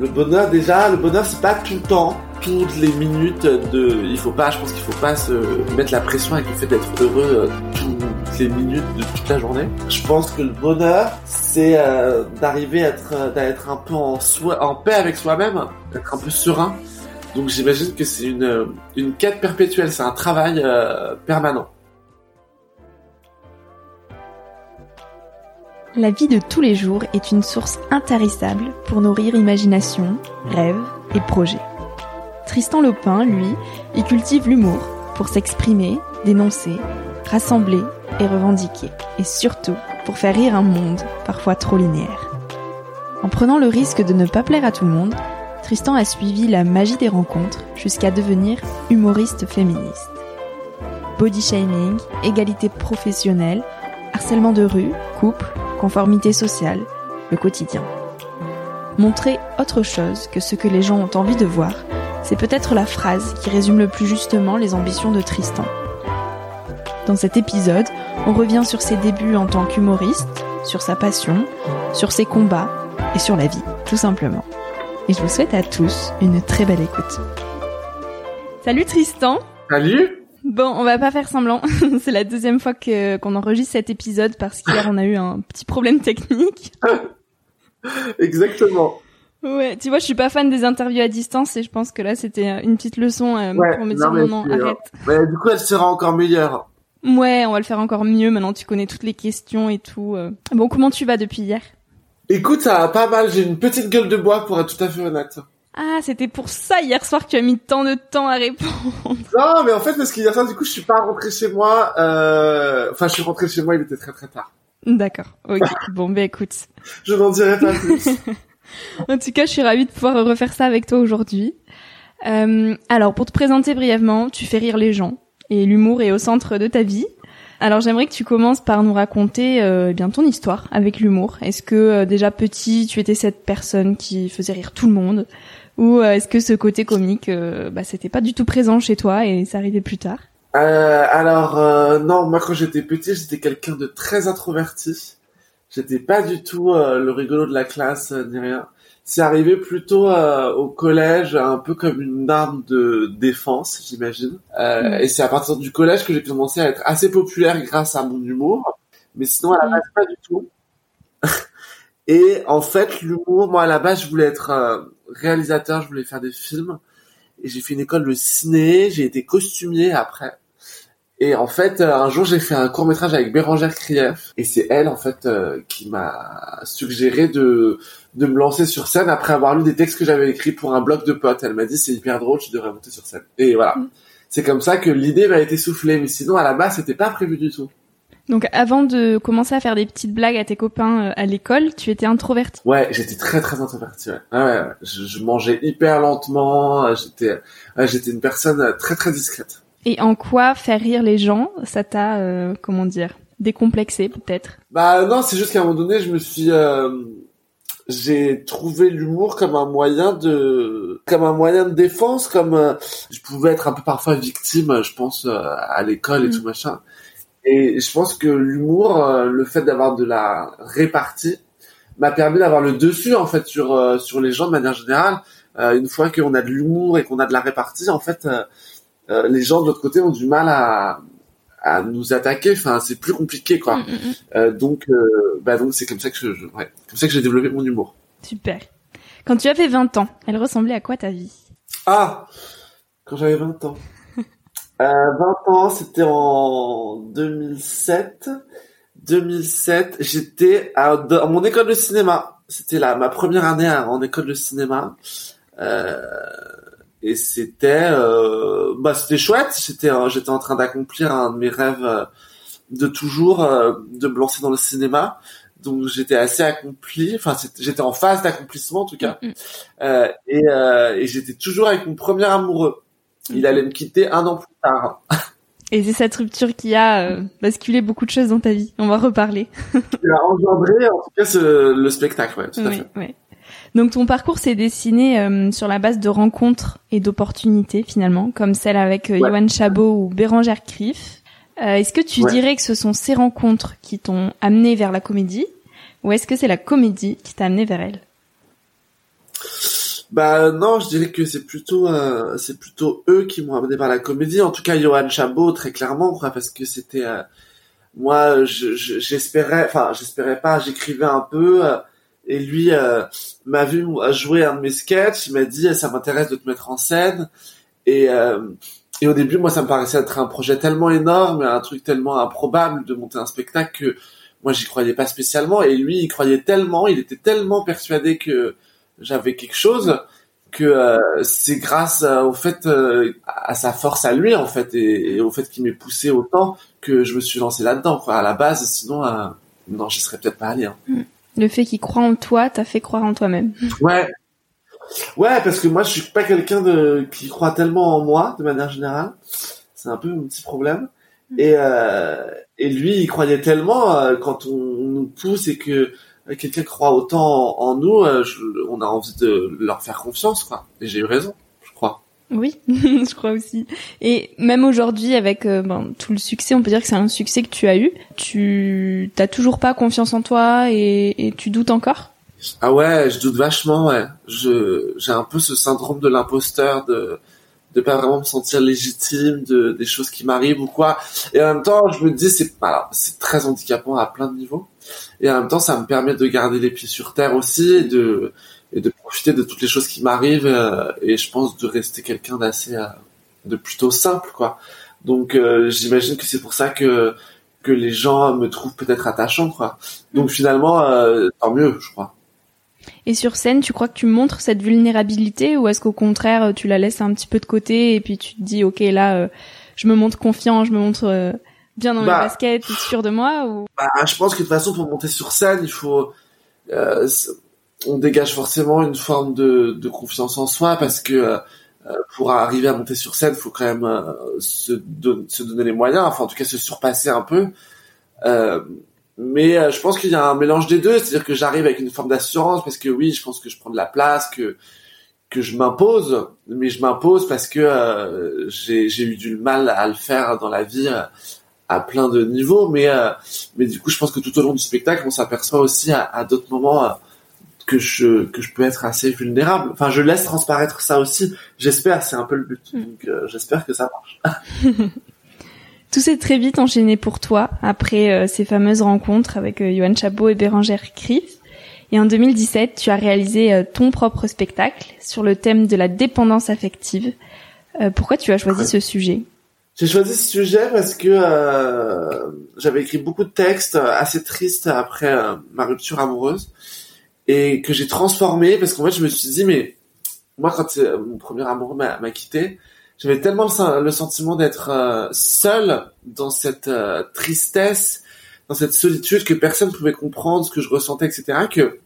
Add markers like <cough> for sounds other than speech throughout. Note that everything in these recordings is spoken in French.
Le bonheur, déjà, le bonheur, c'est pas tout le temps, toutes les minutes de. Il faut pas, je pense qu'il faut pas se mettre la pression avec le fait d'être heureux euh, toutes les minutes de toute la journée. Je pense que le bonheur, c'est euh, d'arriver à être, d'être un peu en, soi, en paix avec soi-même, d'être un peu serein. Donc j'imagine que c'est une, une quête perpétuelle, c'est un travail euh, permanent. La vie de tous les jours est une source intarissable pour nourrir imagination, rêves et projets. Tristan Lopin, lui, y cultive l'humour pour s'exprimer, dénoncer, rassembler et revendiquer, et surtout pour faire rire un monde parfois trop linéaire. En prenant le risque de ne pas plaire à tout le monde, Tristan a suivi la magie des rencontres jusqu'à devenir humoriste féministe. Body shaming, égalité professionnelle, harcèlement de rue, couple, conformité sociale, le quotidien. Montrer autre chose que ce que les gens ont envie de voir, c'est peut-être la phrase qui résume le plus justement les ambitions de Tristan. Dans cet épisode, on revient sur ses débuts en tant qu'humoriste, sur sa passion, sur ses combats et sur la vie, tout simplement. Et je vous souhaite à tous une très belle écoute. Salut Tristan Salut Bon, on va pas faire semblant. <laughs> c'est la deuxième fois que qu'on enregistre cet épisode parce qu'hier on a eu un petit problème technique. <laughs> Exactement. Ouais, tu vois, je suis pas fan des interviews à distance et je pense que là c'était une petite leçon euh, pour me dire non, non, arrête. Ouais, du coup, elle sera encore meilleure. Ouais, on va le faire encore mieux. Maintenant, tu connais toutes les questions et tout. euh. Bon, comment tu vas depuis hier? Écoute, ça va pas mal. J'ai une petite gueule de bois pour être tout à fait honnête. Ah, c'était pour ça hier soir que tu as mis tant de temps à répondre. Non, mais en fait, parce qu'hier soir, du coup, je suis pas rentré chez moi. Euh... Enfin, je suis rentré chez moi, il était très très tard. D'accord. Ok. <laughs> bon, ben écoute. Je n'en dirai pas plus. <laughs> En tout cas, je suis ravie de pouvoir refaire ça avec toi aujourd'hui. Euh, alors, pour te présenter brièvement, tu fais rire les gens et l'humour est au centre de ta vie. Alors, j'aimerais que tu commences par nous raconter euh, eh bien ton histoire avec l'humour. Est-ce que euh, déjà petit, tu étais cette personne qui faisait rire tout le monde, ou euh, est-ce que ce côté comique, euh, bah, c'était pas du tout présent chez toi et ça arrivait plus tard? Euh, alors euh, non, moi quand j'étais petit, j'étais quelqu'un de très introverti. J'étais pas du tout euh, le rigolo de la classe ni rien. c'est arrivé plutôt euh, au collège, un peu comme une arme de défense, j'imagine. Euh, Mm. Et c'est à partir du collège que j'ai commencé à être assez populaire grâce à mon humour. Mais sinon, à la base, pas du tout. <laughs> et en fait, l'humour, moi, à la base, je voulais être euh, réalisateur, je voulais faire des films. Et j'ai fait une école de ciné, j'ai été costumier après. Et en fait, euh, un jour, j'ai fait un court métrage avec Bérangère Krief, et c'est elle, en fait, euh, qui m'a suggéré de de me lancer sur scène après avoir lu des textes que j'avais écrits pour un blog de potes. Elle m'a dit c'est hyper drôle, tu devrais monter sur scène. Et voilà, Mm. c'est comme ça que l'idée m'a été soufflée, mais sinon à la base, c'était pas prévu du tout. Donc avant de commencer à faire des petites blagues à tes copains euh, à l'école, tu étais introverti. Ouais, j'étais très très introverti. Ouais. Je, je mangeais hyper lentement. euh, J'étais, ouais, j'étais une personne euh, très très discrète. Et en quoi faire rire les gens, ça t'a, euh, comment dire, décomplexé peut-être? Bah non, c'est juste qu'à un moment donné, je me suis, euh, j'ai trouvé l'humour comme un moyen de, comme un moyen de défense, comme euh, je pouvais être un peu parfois victime, je pense à l'école et Mm. tout machin. Et je pense que l'humour, euh, le fait d'avoir de la répartie, m'a permis d'avoir le dessus en fait sur euh, sur les gens de manière générale. Euh, une fois qu'on a de l'humour et qu'on a de la répartie, en fait, euh, les gens de l'autre côté ont du mal à à nous attaquer. Enfin, c'est plus compliqué quoi. Mm, mm, mm. Euh, donc, bah donc c'est comme ça que je, je- ouais, comme ça que j'ai développé mon humour. Super. Quand tu avais 20 ans, elle ressemblait à quoi ta vie? Ah, quand j'avais 20 ans. Euh, 20 ans, c'était en 2007. 2007, j'étais à, mon école de cinéma. C'était là ma première année à- en école de cinéma. Euh, et c'était, euh, bah c'était chouette. J'étais, j'étais en train d'accomplir un de mes rêves euh, de toujours, euh, de me lancer dans le cinéma. Donc j'étais assez accompli. Enfin, j'étais en phase d'accomplissement en tout cas. Mm, mm. Euh, et euh, et j'étais toujours avec mon premier amoureux. Il allait me quitter un an plus tard. Et c'est cette rupture qui a euh, basculé beaucoup de choses dans ta vie. On va reparler. <laughs> Il a engendré en tout cas ce- le spectacle, ouais, tout à Oui, fait. oui. Donc ton parcours s'est dessiné euh, sur la base de rencontres et d'opportunités finalement, comme celle avec euh, Ouais. Johan Chabot ou Bérangère Krief. Euh, est-ce que tu dirais que ce sont ces rencontres qui t'ont amené vers la comédie ou est-ce que c'est la comédie qui t'a amené vers elle? Bah non, je dirais que c'est plutôt euh, c'est plutôt eux qui m'ont amené vers la comédie. En tout cas, Johan Chabot très clairement, quoi, parce que c'était euh, moi, je- je- j'espérais, enfin j'espérais pas, j'écrivais un peu. euh, et lui euh, m'a vu jouer un de mes sketchs. Il m'a dit ça m'intéresse de te mettre en scène. Et euh, et au début, moi, ça me paraissait être un projet tellement énorme, un truc tellement improbable de monter un spectacle que moi, j'y croyais pas spécialement. Et lui, il croyait tellement, il était tellement persuadé que j'avais quelque chose que euh, c'est grâce euh, au fait euh, à sa force à lui en fait et, et au fait qu'il m'ait poussé autant que je me suis lancé là-dedans quoi. À la base sinon euh, non j'y serais peut-être pas allé hein. Le fait qu'il croit en toi t'a fait croire en toi-même. ouais. Ouais parce que moi je suis pas quelqu'un de qui croit tellement en moi de manière générale. C'est un peu mon petit problème. Et euh, et lui il croyait tellement euh, quand on, on nous pousse et que quelqu'un croit autant en, en nous euh, je- on a envie de leur faire confiance quoi et j'ai eu raison je crois Oui, <laughs> je crois aussi. Et même aujourd'hui, avec euh, ben, tout le succès, on peut dire que c'est un succès que tu as eu. Tu t'as toujours pas confiance en toi et, et tu doutes encore? Ah ouais, je doute vachement, ouais. Je, j'ai un peu ce syndrome de l'imposteur, de, de pas vraiment me sentir légitime de, des choses qui m'arrivent ou quoi. Et en même temps, je me dis, c'est, c'est très handicapant à plein de niveaux. Et en même temps, ça me permet de garder les pieds sur terre aussi et de, et de profiter de toutes les choses qui m'arrivent, euh, et je pense de rester quelqu'un d'assez, euh, de plutôt simple, quoi. Donc, euh, j'imagine que c'est pour ça que, que les gens me trouvent peut-être attachant, quoi. Donc finalement, euh, tant mieux, je crois. Et sur scène, tu crois que tu montres cette vulnérabilité ou est-ce qu'au contraire, tu la laisses un petit peu de côté et puis tu te dis, ok, là, euh, je me montre confiant, je me montre euh, bien dans Bah. mes baskets, sûr de moi ou... Bah, je pense que de toute façon, pour monter sur scène, il faut, euh, on dégage forcément une forme de, de confiance en soi parce que euh, pour arriver à monter sur scène, il faut quand même se, don- se donner les moyens, enfin en tout cas se surpasser un peu. Mais euh, je pense qu'il y a un mélange des deux, c'est-à-dire que j'arrive avec une forme d'assurance parce que oui, je pense que je prends de la place, que que je m'impose, mais je m'impose parce que euh, j'ai j'ai eu du mal à le faire dans la vie euh, à plein de niveaux, mais euh, mais du coup, je pense que tout au long du spectacle, on s'aperçoit aussi à, à d'autres moments euh, que je que je peux être assez vulnérable. Enfin, je laisse transparaître ça aussi. J'espère, c'est un peu le but. Mm. Donc, euh, j'espère que ça marche. <laughs> Tout s'est très vite enchaîné pour toi après euh, ces fameuses rencontres avec euh, Johan Chabot et Bérangère Krief. Et en 2017, tu as réalisé ton propre spectacle sur le thème de la dépendance affective. pourquoi tu as choisi ce sujet? J'ai choisi ce sujet parce que j'avais écrit beaucoup de textes assez tristes après ma rupture amoureuse et que j'ai transformé parce qu'en fait je me suis dit mais moi quand euh, mon premier amour m'a quitté j'avais tellement le, sentiment d'être euh, seul dans cette euh, tristesse dans cette solitude que personne pouvait comprendre ce que je ressentais etc que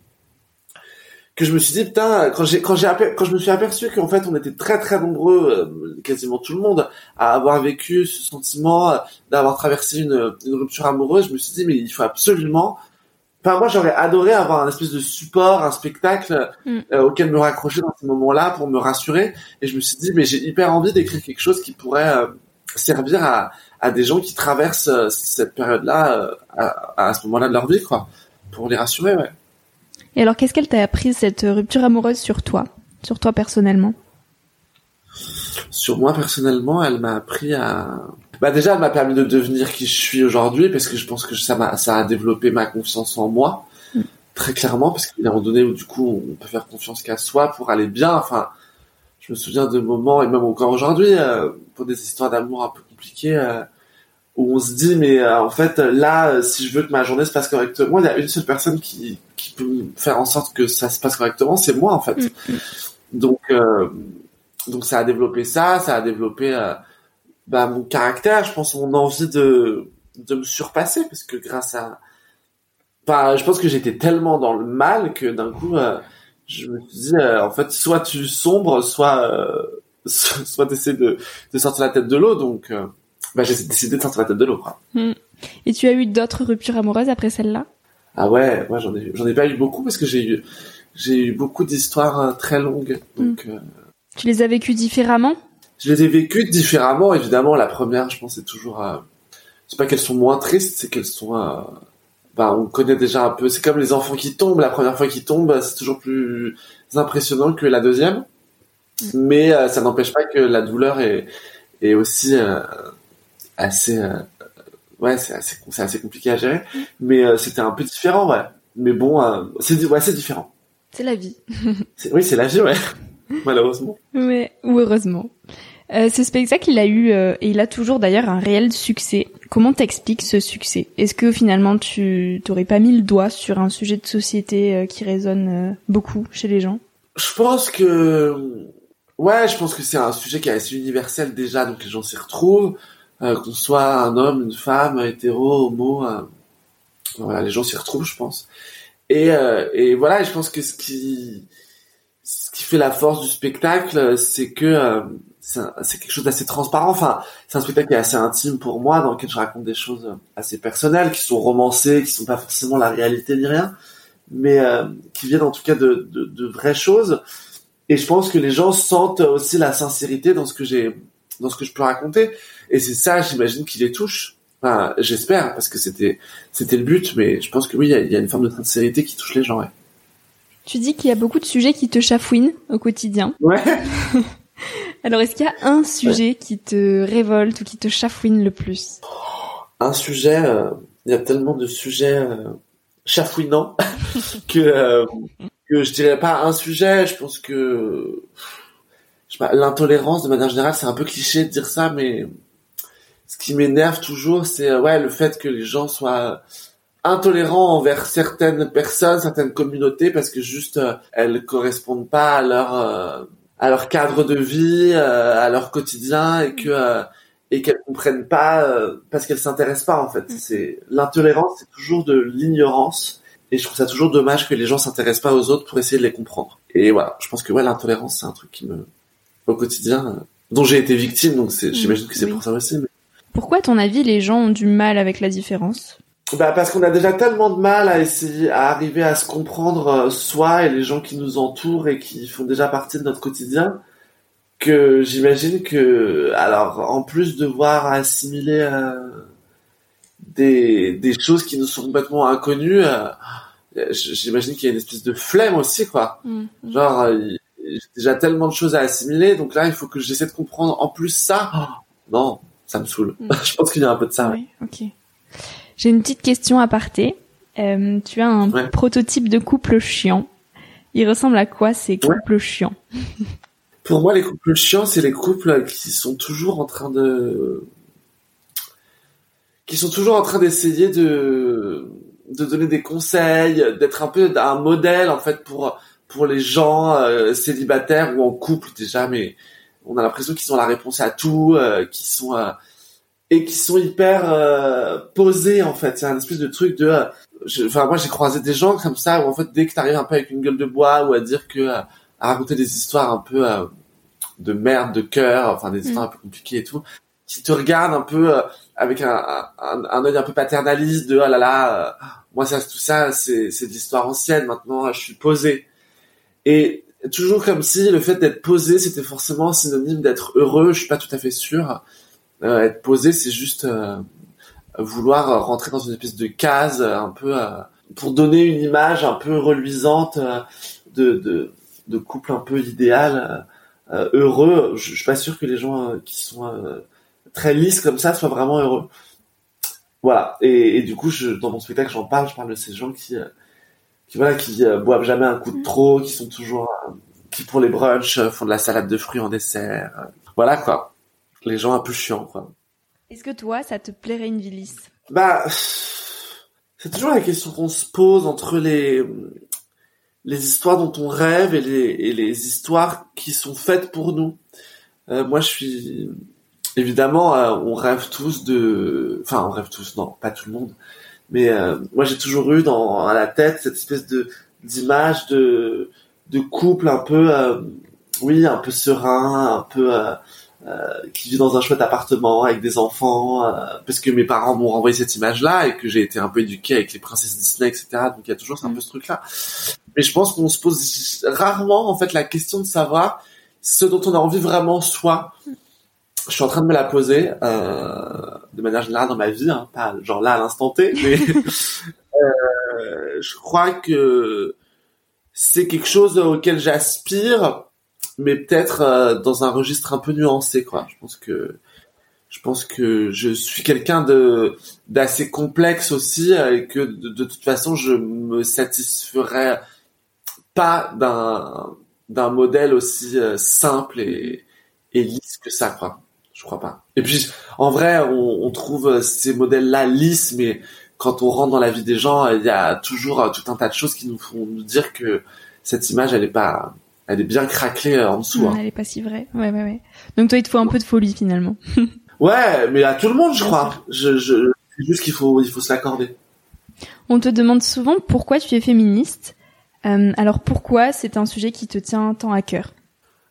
que je me suis dit putain quand j'ai quand j'ai quand je me suis aperçu qu'en fait on était très très nombreux quasiment tout le monde à avoir vécu ce sentiment d'avoir traversé une, une rupture amoureuse je me suis dit mais il faut absolument Enfin, moi, j'aurais adoré avoir un espèce de support, un spectacle mm. euh, auquel me raccrocher dans ces moments-là pour me rassurer. Et je me suis dit, mais j'ai hyper envie d'écrire quelque chose qui pourrait euh, servir à, à des gens qui traversent euh, cette période-là à, à, ce moment-là de leur vie, quoi, pour les rassurer, ouais. Et alors, qu'est-ce qu'elle t'a appris cette rupture amoureuse sur toi, sur toi personnellement? Sur moi personnellement, elle m'a appris à bah déjà, elle m'a permis de devenir qui je suis aujourd'hui parce que je pense que ça m'a, ça a développé ma confiance en moi mm. très clairement parce qu'il y a un moment donné où du coup on peut faire confiance qu'à soi pour aller bien. Enfin, je me souviens de moments et même encore aujourd'hui euh, pour des histoires d'amour un peu compliquées euh, où on se dit mais euh, en fait là si je veux que ma journée se passe correctement, il y a une seule personne qui qui peut faire en sorte que ça se passe correctement, c'est moi en fait. Mm, mm. Donc donc ça a développé ça, ça a développé bah, mon caractère, je pense mon envie de de me surpasser parce que grâce à enfin je pense que j'étais tellement dans le mal que d'un coup euh, je me suis dit euh, en fait soit tu sombres soit euh, <laughs> soit t'essaies de de sortir la tête de l'eau donc bah j'ai décidé de sortir la tête de l'eau quoi. Hmm. Et tu as eu d'autres ruptures amoureuses après celle-là? Ah ouais, moi j'en ai j'en ai pas eu beaucoup parce que j'ai eu j'ai eu beaucoup d'histoires très longues donc hmm. Tu les as vécues différemment? Je les ai vécues différemment. Évidemment, la première, je pense, c'est toujours. Euh... C'est pas qu'elles sont moins tristes, c'est qu'elles sont. Euh... Bah, on connaît déjà un peu. C'est comme les enfants qui tombent. La première fois qu'ils tombent, c'est toujours plus impressionnant que la deuxième. Mm. Mais euh, ça n'empêche pas que la douleur est, est aussi euh, assez. Euh, ouais, c'est assez, c'est assez compliqué à gérer. Mm. Mais c'était un peu différent, ouais. Mais bon, c'est ouais, c'est différent. C'est la vie. oui, c'est la vie, ouais. <laughs> Malheureusement. Mais ou heureusement. Euh, ce spectacle, il a eu euh, et il a toujours d'ailleurs un réel succès. Comment t'expliques ce succès? Est-ce que finalement tu t'aurais pas mis le doigt sur un sujet de société euh, qui résonne euh, beaucoup chez les gens? Je pense que ouais, je pense que c'est un sujet qui est assez universel déjà, donc les gens s'y retrouvent, qu'on soit un homme, une femme, hétéro, homo, voilà, les gens s'y retrouvent, je pense. Et et voilà, je pense que ce qui ce qui fait la force du spectacle, c'est que c'est quelque chose d'assez transparent. Enfin, c'est un spectacle qui est assez intime pour moi, dans lequel je raconte des choses assez personnelles, qui sont romancées, qui sont pas forcément la réalité ni rien, mais euh, qui viennent en tout cas de, de, de, vraies choses. Et je pense que les gens sentent aussi la sincérité dans ce que j'ai, dans ce que je peux raconter. Et c'est ça, j'imagine, qui les touche. Enfin, j'espère, parce que c'était, c'était le but, mais je pense que oui, il y, y a, une forme de sincérité qui touche les gens. Ouais. Tu dis qu'il y a beaucoup de sujets qui te chafouinent au quotidien. Ouais. <laughs> Alors, est-ce qu'il y a un sujet qui te révolte ou qui te chafouine le plus? Un sujet, euh, il y a tellement de sujets euh, chafouinants <laughs> que euh, que je dirais pas un sujet. Je pense que l'intolérance de manière générale, c'est un peu cliché de dire ça, mais ce qui m'énerve toujours, c'est ouais le fait que les gens soient intolérants envers certaines personnes, certaines communautés, parce que juste elles correspondent pas à leur à leur cadre de vie, euh, à leur quotidien et que euh, et qu'elles comprennent pas euh, parce qu'elles s'intéressent pas en fait. Mm. C'est l'intolérance, c'est toujours de l'ignorance et je trouve ça toujours dommage que les gens s'intéressent pas aux autres pour essayer de les comprendre. Et voilà, je pense que ouais l'intolérance c'est un truc qui me au quotidien dont j'ai été victime donc c'est mm. j'imagine que c'est pour ça aussi. Pourquoi à ton avis les gens ont du mal avec la différence? Bah parce qu'on a déjà tellement de mal à essayer à arriver à se comprendre euh, soi et les gens qui nous entourent et qui font déjà partie de notre quotidien que j'imagine que alors en plus de voir assimiler euh, des des choses qui nous sont complètement inconnues euh, j'imagine qu'il y a une espèce de flemme aussi, quoi. Mm, mm. Genre, euh, j'ai déjà tellement de choses à assimiler, donc là, il faut que j'essaie de comprendre en plus ça. Oh, non, ça me saoule. Mm. <laughs> je pense qu'il y a un peu de ça. ouais. Oui, ok. J'ai une petite question à parté. Euh, tu as un Ouais. prototype de couple chiant. Il ressemble à quoi ces couples chiants? Pour moi, les couples chiants, c'est les couples qui sont toujours en train de, qui sont toujours en train d'essayer de, de donner des conseils, d'être un peu un modèle en fait pour pour les gens euh, célibataires ou en couple déjà, mais on a l'impression qu'ils ont la réponse à tout, euh, qui sont euh, et qui sont hyper euh, posés en fait. C'est un espèce de truc de, euh, enfin moi j'ai croisé des gens comme ça où en fait dès que t'arrives un peu avec une gueule de bois ou à dire que euh, à raconter des histoires un peu euh, de merde, de cœur, enfin des histoires un peu compliquées et tout, qui te regardent un peu euh, avec un, un, un œil un peu paternaliste de oh là là, euh, moi ça tout ça c'est c'est de l'histoire ancienne, maintenant je suis posé. Et toujours comme si le fait d'être posé c'était forcément synonyme d'être heureux, je suis pas tout à fait sûr. Euh, être posé c'est juste euh, vouloir rentrer dans une espèce de case euh, un peu euh, pour donner une image un peu reluisante euh, de, de de couple un peu idéal euh, heureux. Je, je suis pas sûr que les gens euh, qui sont euh, très lisses comme ça soient vraiment heureux. Voilà. Et, et du coup, je, dans mon spectacle, j'en parle. Je parle de ces gens qui, euh, qui voilà, qui euh, boivent jamais un coup de trop, qui sont toujours, euh, qui pour les brunchs euh, font de la salade de fruits en dessert. euh. voilà quoi. Les gens un peu chiants quoi. Est-ce que toi, ça te plairait une vie lisse Bah, c'est toujours la question qu'on se pose entre les les histoires dont on rêve et les, et les histoires qui sont faites pour nous. Euh, moi, je suis évidemment, euh, on rêve tous de, enfin, on rêve tous, non, pas tout le monde, mais euh, moi, j'ai toujours eu dans à la tête cette espèce de d'image de de couple un peu, oui, un peu serein, un peu qui vit dans un chouette appartement avec des enfants, euh, parce que mes parents m'ont renvoyé cette image-là et que j'ai été un peu éduqué avec les princesses Disney, etc. Donc il y a toujours un peu ce truc-là. Mais je pense qu'on se pose rarement en fait la question de savoir ce dont on a envie vraiment soi. Je suis en train de me la poser euh, de manière générale dans ma vie, hein, pas genre là à l'instant T, mais <laughs> euh, je crois que c'est quelque chose auquel j'aspire, mais peut-être euh, dans un registre un peu nuancé, quoi. Je pense que je pense que je suis quelqu'un de d'assez complexe aussi euh, et que de, toute façon je me satisferais pas d'un d'un modèle aussi euh, simple et et lisse que ça, quoi. Je crois pas. Et puis en vrai, on, trouve ces modèles-là lisses, mais quand on rentre dans la vie des gens, il y a toujours tout un tas de choses qui nous font nous dire que cette image, elle est pas, elle est bien craquelée euh, en dessous. Hein. Elle est pas si vraie. Ouais, ouais, ouais. Donc toi, il te faut un peu de folie finalement. <laughs> Ouais, mais à tout le monde, je crois. Je, je, c'est juste qu'il faut, il faut se l'accorder. On te demande souvent pourquoi tu es féministe. Euh, alors pourquoi c'est un sujet qui te tient tant à cœur?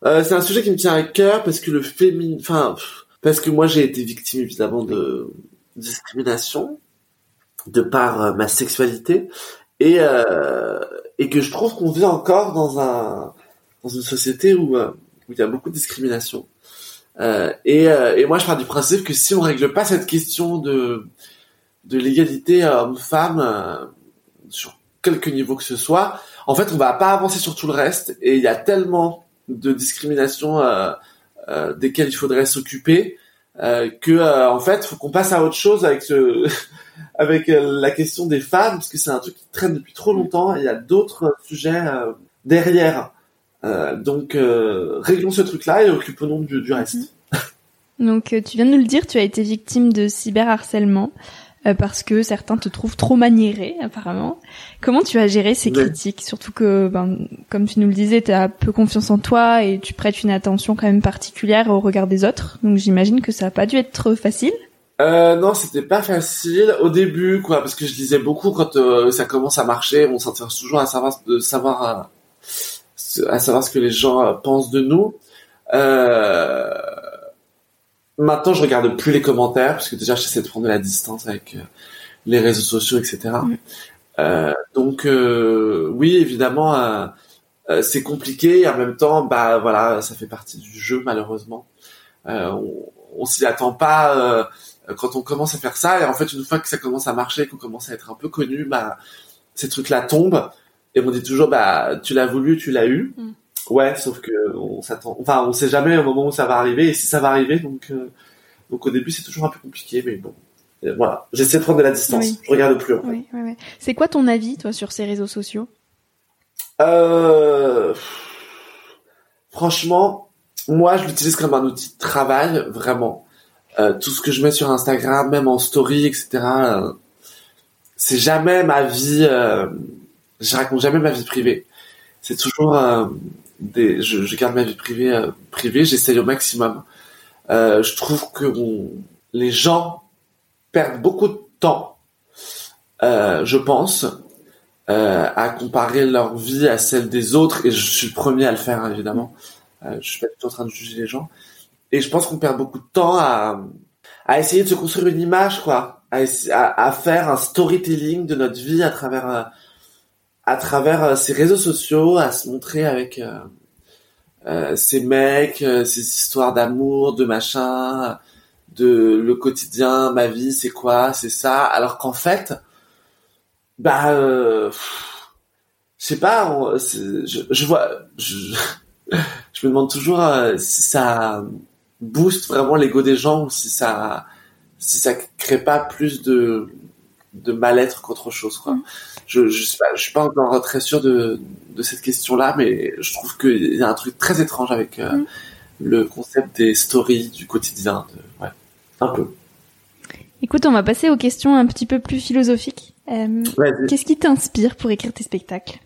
Euh, c'est un sujet qui me tient à cœur parce que le féminin, enfin, parce que moi j'ai été victime évidemment de discrimination de par euh, ma sexualité et et que je trouve qu'on vit encore dans un dans une société où euh, où il y a beaucoup de discrimination. Euh, et, euh, et moi je pars du principe que si on règle pas cette question de de l'égalité homme-femme sur quelque niveau que ce soit, en fait on va pas avancer sur tout le reste et il y a tellement de discrimination euh, desquelles il faudrait s'occuper euh, que euh, en fait faut qu'on passe à autre chose avec <laughs> avec la question des femmes parce que c'est un truc qui traîne depuis trop longtemps et il y a d'autres sujets derrière donc euh, réglons ce truc là et occupons-nous du, du reste Donc euh, tu viens de nous le dire, tu as été victime de cyberharcèlement euh, parce que certains te trouvent trop maniéré apparemment. Comment tu as géré ces critiques? Surtout que, ben, comme tu nous le disais, tu as peu confiance en toi et tu prêtes une attention quand même particulière au regard des autres. Donc j'imagine que ça a pas dû être facile. Euh, non, c'était pas facile au début, quoi, parce que je lisais beaucoup quand euh, ça commence à marcher. On s'intéresse toujours à savoir, de savoir, à, savoir ce que les gens pensent de nous. Euh, maintenant, je regarde plus les commentaires parce que déjà, j'essaie de prendre de la distance avec euh, les réseaux sociaux, etc. Mm. Euh, donc, oui, évidemment, c'est compliqué. Et en même temps, bah voilà, ça fait partie du jeu, malheureusement. On, on s'y attend pas. quand on commence à faire ça, et en fait, une fois que ça commence à marcher, qu'on commence à être un peu connu, bah, ces trucs-là tombent et on dit toujours bah tu l'as voulu, tu l'as eu. Mm. Ouais, sauf que on s'attend, enfin on sait jamais au moment où ça va arriver et si ça va arriver donc euh, donc au début c'est toujours un peu compliqué mais bon Et voilà j'essaie de prendre de la distance, Oui. je regarde plus. en fait. Oui, oui, oui. C'est quoi ton avis, toi, sur ces réseaux sociaux? Euh... Franchement, moi, je l'utilise comme un outil de travail, vraiment. Euh, tout ce que je mets sur Instagram, même en story, etc. euh, c'est jamais ma vie. Je raconte jamais ma vie privée. C'est toujours euh, des. Je, je garde ma vie privée euh, privée. J'essaye au maximum. Euh, je trouve que on- les gens perdent beaucoup de temps, euh, je pense, euh, à comparer leur vie à celle des autres et je suis le premier à le faire évidemment euh, je suis pas tout en train de juger les gens et je pense qu'on perd beaucoup de temps à à essayer de se construire une image quoi à, à, à faire un storytelling de notre vie à travers à travers euh, ces réseaux sociaux à se montrer avec euh, euh, ces mecs euh, ces histoires d'amour de machin de le quotidien ma vie c'est quoi c'est ça alors qu'en fait bah, euh, je sais pas. je, vois, <laughs> je, me demande toujours euh, si ça booste vraiment l'ego des gens ou si ça, si ça crée pas plus de de mal-être qu'autre chose. Quoi. Mm. Je, je sais pas, je suis pas encore très sûr de de cette question-là, mais je trouve qu'il y a un truc très étrange avec euh, Mm. le concept des stories du quotidien. De, ouais, un peu. Écoute, on va passer aux questions un petit peu plus philosophiques. Euh. Qu'est-ce qui t'inspire pour écrire tes spectacles?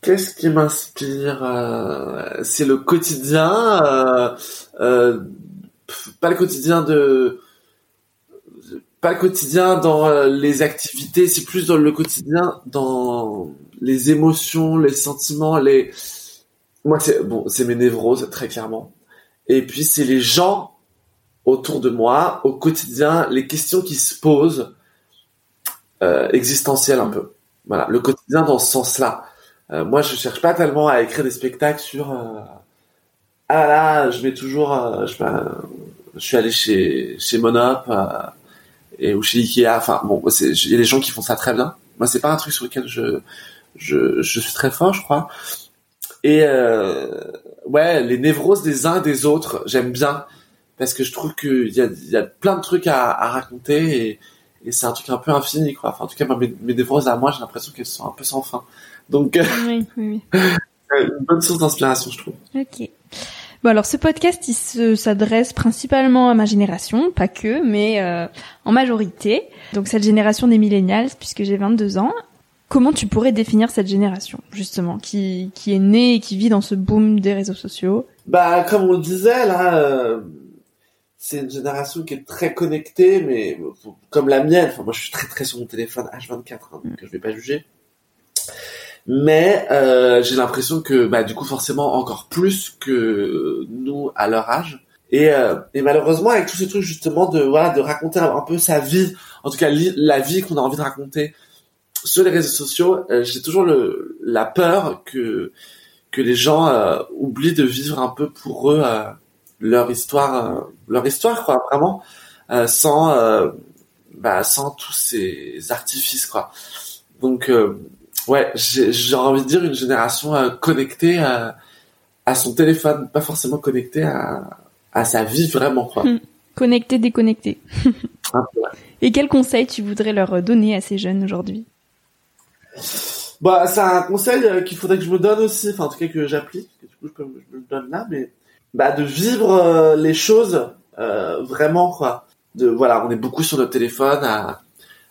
Qu'est-ce qui m'inspire euh, C'est le quotidien, pas le quotidien de, pas quotidien dans euh, les activités, c'est plus dans le quotidien dans les émotions, les sentiments, les. Moi, c'est bon, c'est mes névroses très clairement. Et puis c'est les gens autour de moi au quotidien, les questions qui se posent, euh, existentielles un peu. Voilà, le quotidien dans ce sens-là. Euh, moi, je cherche pas tellement à écrire des spectacles sur euh, ah là, je mets toujours, euh, je je suis allé chez chez Monop euh, et ou chez Ikea. Enfin bon, il y a des gens qui font ça très bien. Moi, c'est pas un truc sur lequel je je je suis très fort, je crois. Et euh, ouais, les névroses des uns et des autres, j'aime bien parce que je trouve qu'il y a y a plein de trucs à, à raconter et et c'est un truc un peu infini quoi. Enfin, en tout cas, mes, mes névroses à moi, j'ai l'impression qu'elles sont un peu sans fin. Donc, euh, Oui, oui, <laughs> une bonne source d'inspiration, je trouve. oui. Ok. Bon alors ce podcast il se- s'adresse principalement à ma génération, pas que, mais euh, en majorité. Donc cette génération des millennials, puisque j'ai 22 ans. Comment tu pourrais définir cette génération, justement, qui, qui est née et qui vit dans ce boom des réseaux sociaux? Bah, comme on le disait, là, euh, c'est une génération qui est très connectée, mais comme la mienne. Enfin, moi, je suis très très sur mon téléphone H24, hein, donc je vais pas juger. Mais euh, j'ai l'impression que, bah, du coup, forcément, encore plus que nous à leur âge. Et, euh, et malheureusement, avec tous ces trucs justement de voilà, de raconter un peu sa vie, en tout cas la vie qu'on a envie de raconter sur les réseaux sociaux, euh, j'ai toujours le, la peur que que les gens euh, oublient de vivre un peu pour eux euh, leur histoire, euh, leur histoire quoi, vraiment, sans bah, sans tous ces artifices quoi. Donc ouais, j'ai envie de dire une génération euh, connectée à, à son téléphone, pas forcément connectée à à sa vie vraiment quoi. Hmm. Connecté, déconnecté. Un peu, ouais. Et quels conseils tu voudrais leur donner à ces jeunes aujourd'hui? Bah, c'est un conseil euh, qu'il faudrait que je me donne aussi, enfin en tout cas que j'applique, que du coup je, peux, je me le donne là, mais bah de vivre euh, les choses vraiment quoi. De voilà, on est beaucoup sur notre téléphone à,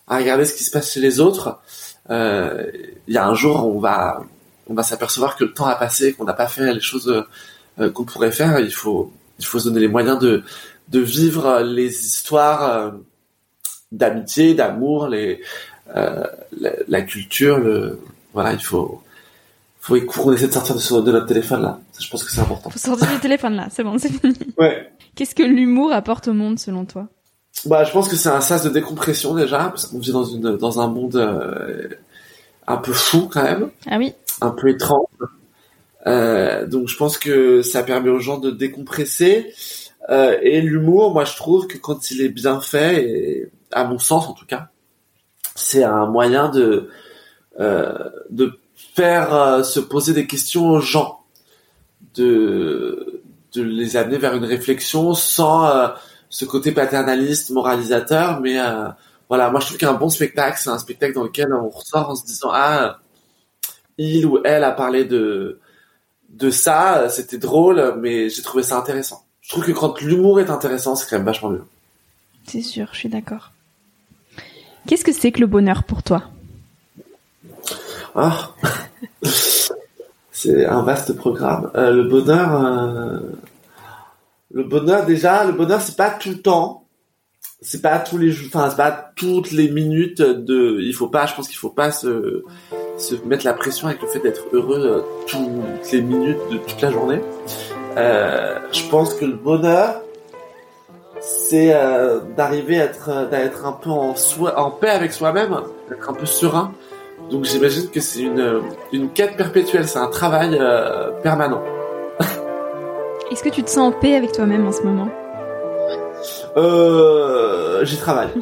à regarder ce qui se passe chez les autres. Euh, Il y a un jour, on va on va s'apercevoir que le temps a passé, qu'on n'a pas fait les choses euh, qu'on pourrait faire. Il faut il faut se donner les moyens de de vivre les histoires euh, d'amitié, d'amour, les euh, la, la culture, le voilà, il faut faut qu'on essaie de sortir de, notre téléphone là. Ça, Je pense que c'est important. Faut sortir du téléphone là, c'est bon, c'est fini. Ouais. Qu'est-ce que l'humour apporte au monde selon toi? Bah, je pense que c'est un sas de décompression déjà, parce qu'on vit dans une dans un monde euh, un peu fou quand même, Ah oui un peu étrange. Euh, donc je pense que ça permet aux gens de décompresser. Euh, et l'humour, moi je trouve que quand il est bien fait, et à mon sens en tout cas, c'est un moyen de euh, de faire euh, se poser des questions aux gens, de de les amener vers une réflexion sans euh, ce côté paternaliste, moralisateur, mais euh, voilà, moi je trouve qu'un bon spectacle, c'est un spectacle dans lequel on ressort en se disant ah il ou elle a parlé de de ça, c'était drôle, mais j'ai trouvé ça intéressant. Je trouve que quand l'humour est intéressant, c'est quand même vachement mieux. C'est sûr, je suis d'accord. Qu'est-ce que c'est que le bonheur pour toi? Ah, <laughs> c'est un vaste programme. Euh, le bonheur, euh, le bonheur déjà, le bonheur c'est pas tout le temps, c'est pas tous les jours, enfin c'est pas toutes les minutes de. Il faut pas, je pense qu'il faut pas se se mettre la pression avec le fait d'être heureux euh, toutes les minutes de toute la journée. Euh, je pense que le bonheur, c'est euh, d'arriver à être, d'être un peu en, soi, en paix avec soi-même, d'être un peu serein. Donc j'imagine que c'est une, une quête perpétuelle, c'est un travail euh, permanent. Est-ce que tu te sens en paix avec toi-même en ce moment? Euh, j'y travaille. <laughs>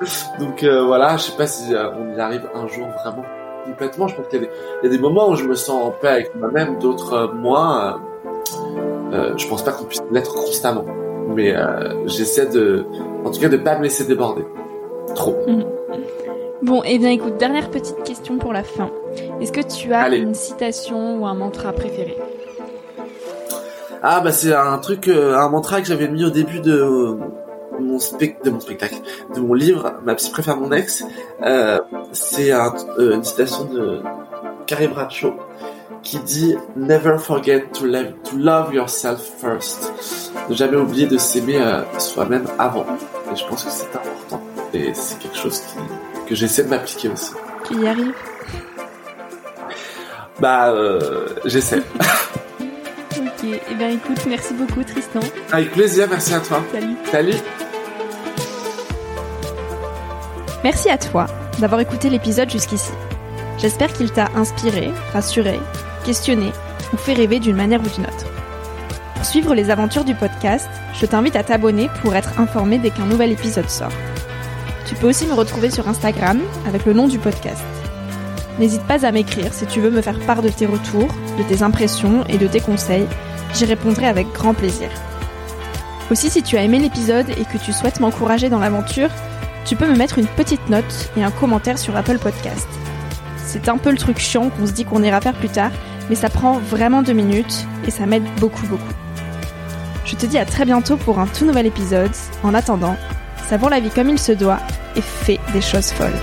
<laughs> Donc euh, voilà, je sais pas si euh, on y arrive un jour vraiment complètement. Je pense qu'il y, a des- il y a des moments où je me sens en paix avec moi-même, d'autres euh, moins. Euh, je pense pas qu'on puisse l'être constamment, mais j'essaie de, en tout cas, de pas me laisser déborder trop. Bon, eh bien écoute, dernière petite question pour la fin. Est-ce que tu as Allez. une citation ou un mantra préféré? Ah bah c'est un truc, euh, un mantra que j'avais mis au début de euh, mon spec, de mon spectacle, de mon livre, ma psy préfère mon ex. Euh, c'est un- euh, une citation de Carrie Bradshaw qui dit Never forget to love, to love yourself first. Ne jamais oublier de s'aimer euh, soi-même avant. Et je pense que c'est important. Et c'est quelque chose qui, que j'essaie de m'appliquer aussi. Tu y arrives Bah, euh, j'essaie. <laughs> Eh bien écoute, merci beaucoup Tristan. Avec plaisir, merci à toi. Salut. Salut. Merci à toi d'avoir écouté l'épisode jusqu'ici. J'espère qu'il t'a inspiré, rassuré, questionné ou fait rêver d'une manière ou d'une autre. Pour suivre les aventures du podcast, je t'invite à t'abonner pour être informé dès qu'un nouvel épisode sort. Tu peux aussi me retrouver sur Instagram avec le nom du podcast. N'hésite pas à m'écrire si tu veux me faire part de tes retours, de tes impressions et de tes conseils. J'y répondrai avec grand plaisir. Aussi, si tu as aimé l'épisode et que tu souhaites m'encourager dans l'aventure, tu peux me mettre une petite note et un commentaire sur Apple Podcast. C'est un peu le truc chiant qu'on se dit qu'on ira faire plus tard, mais ça prend vraiment deux minutes et ça m'aide beaucoup beaucoup. Je te dis à très bientôt pour un tout nouvel épisode. En attendant, savons la vie comme il se doit et fais des choses folles.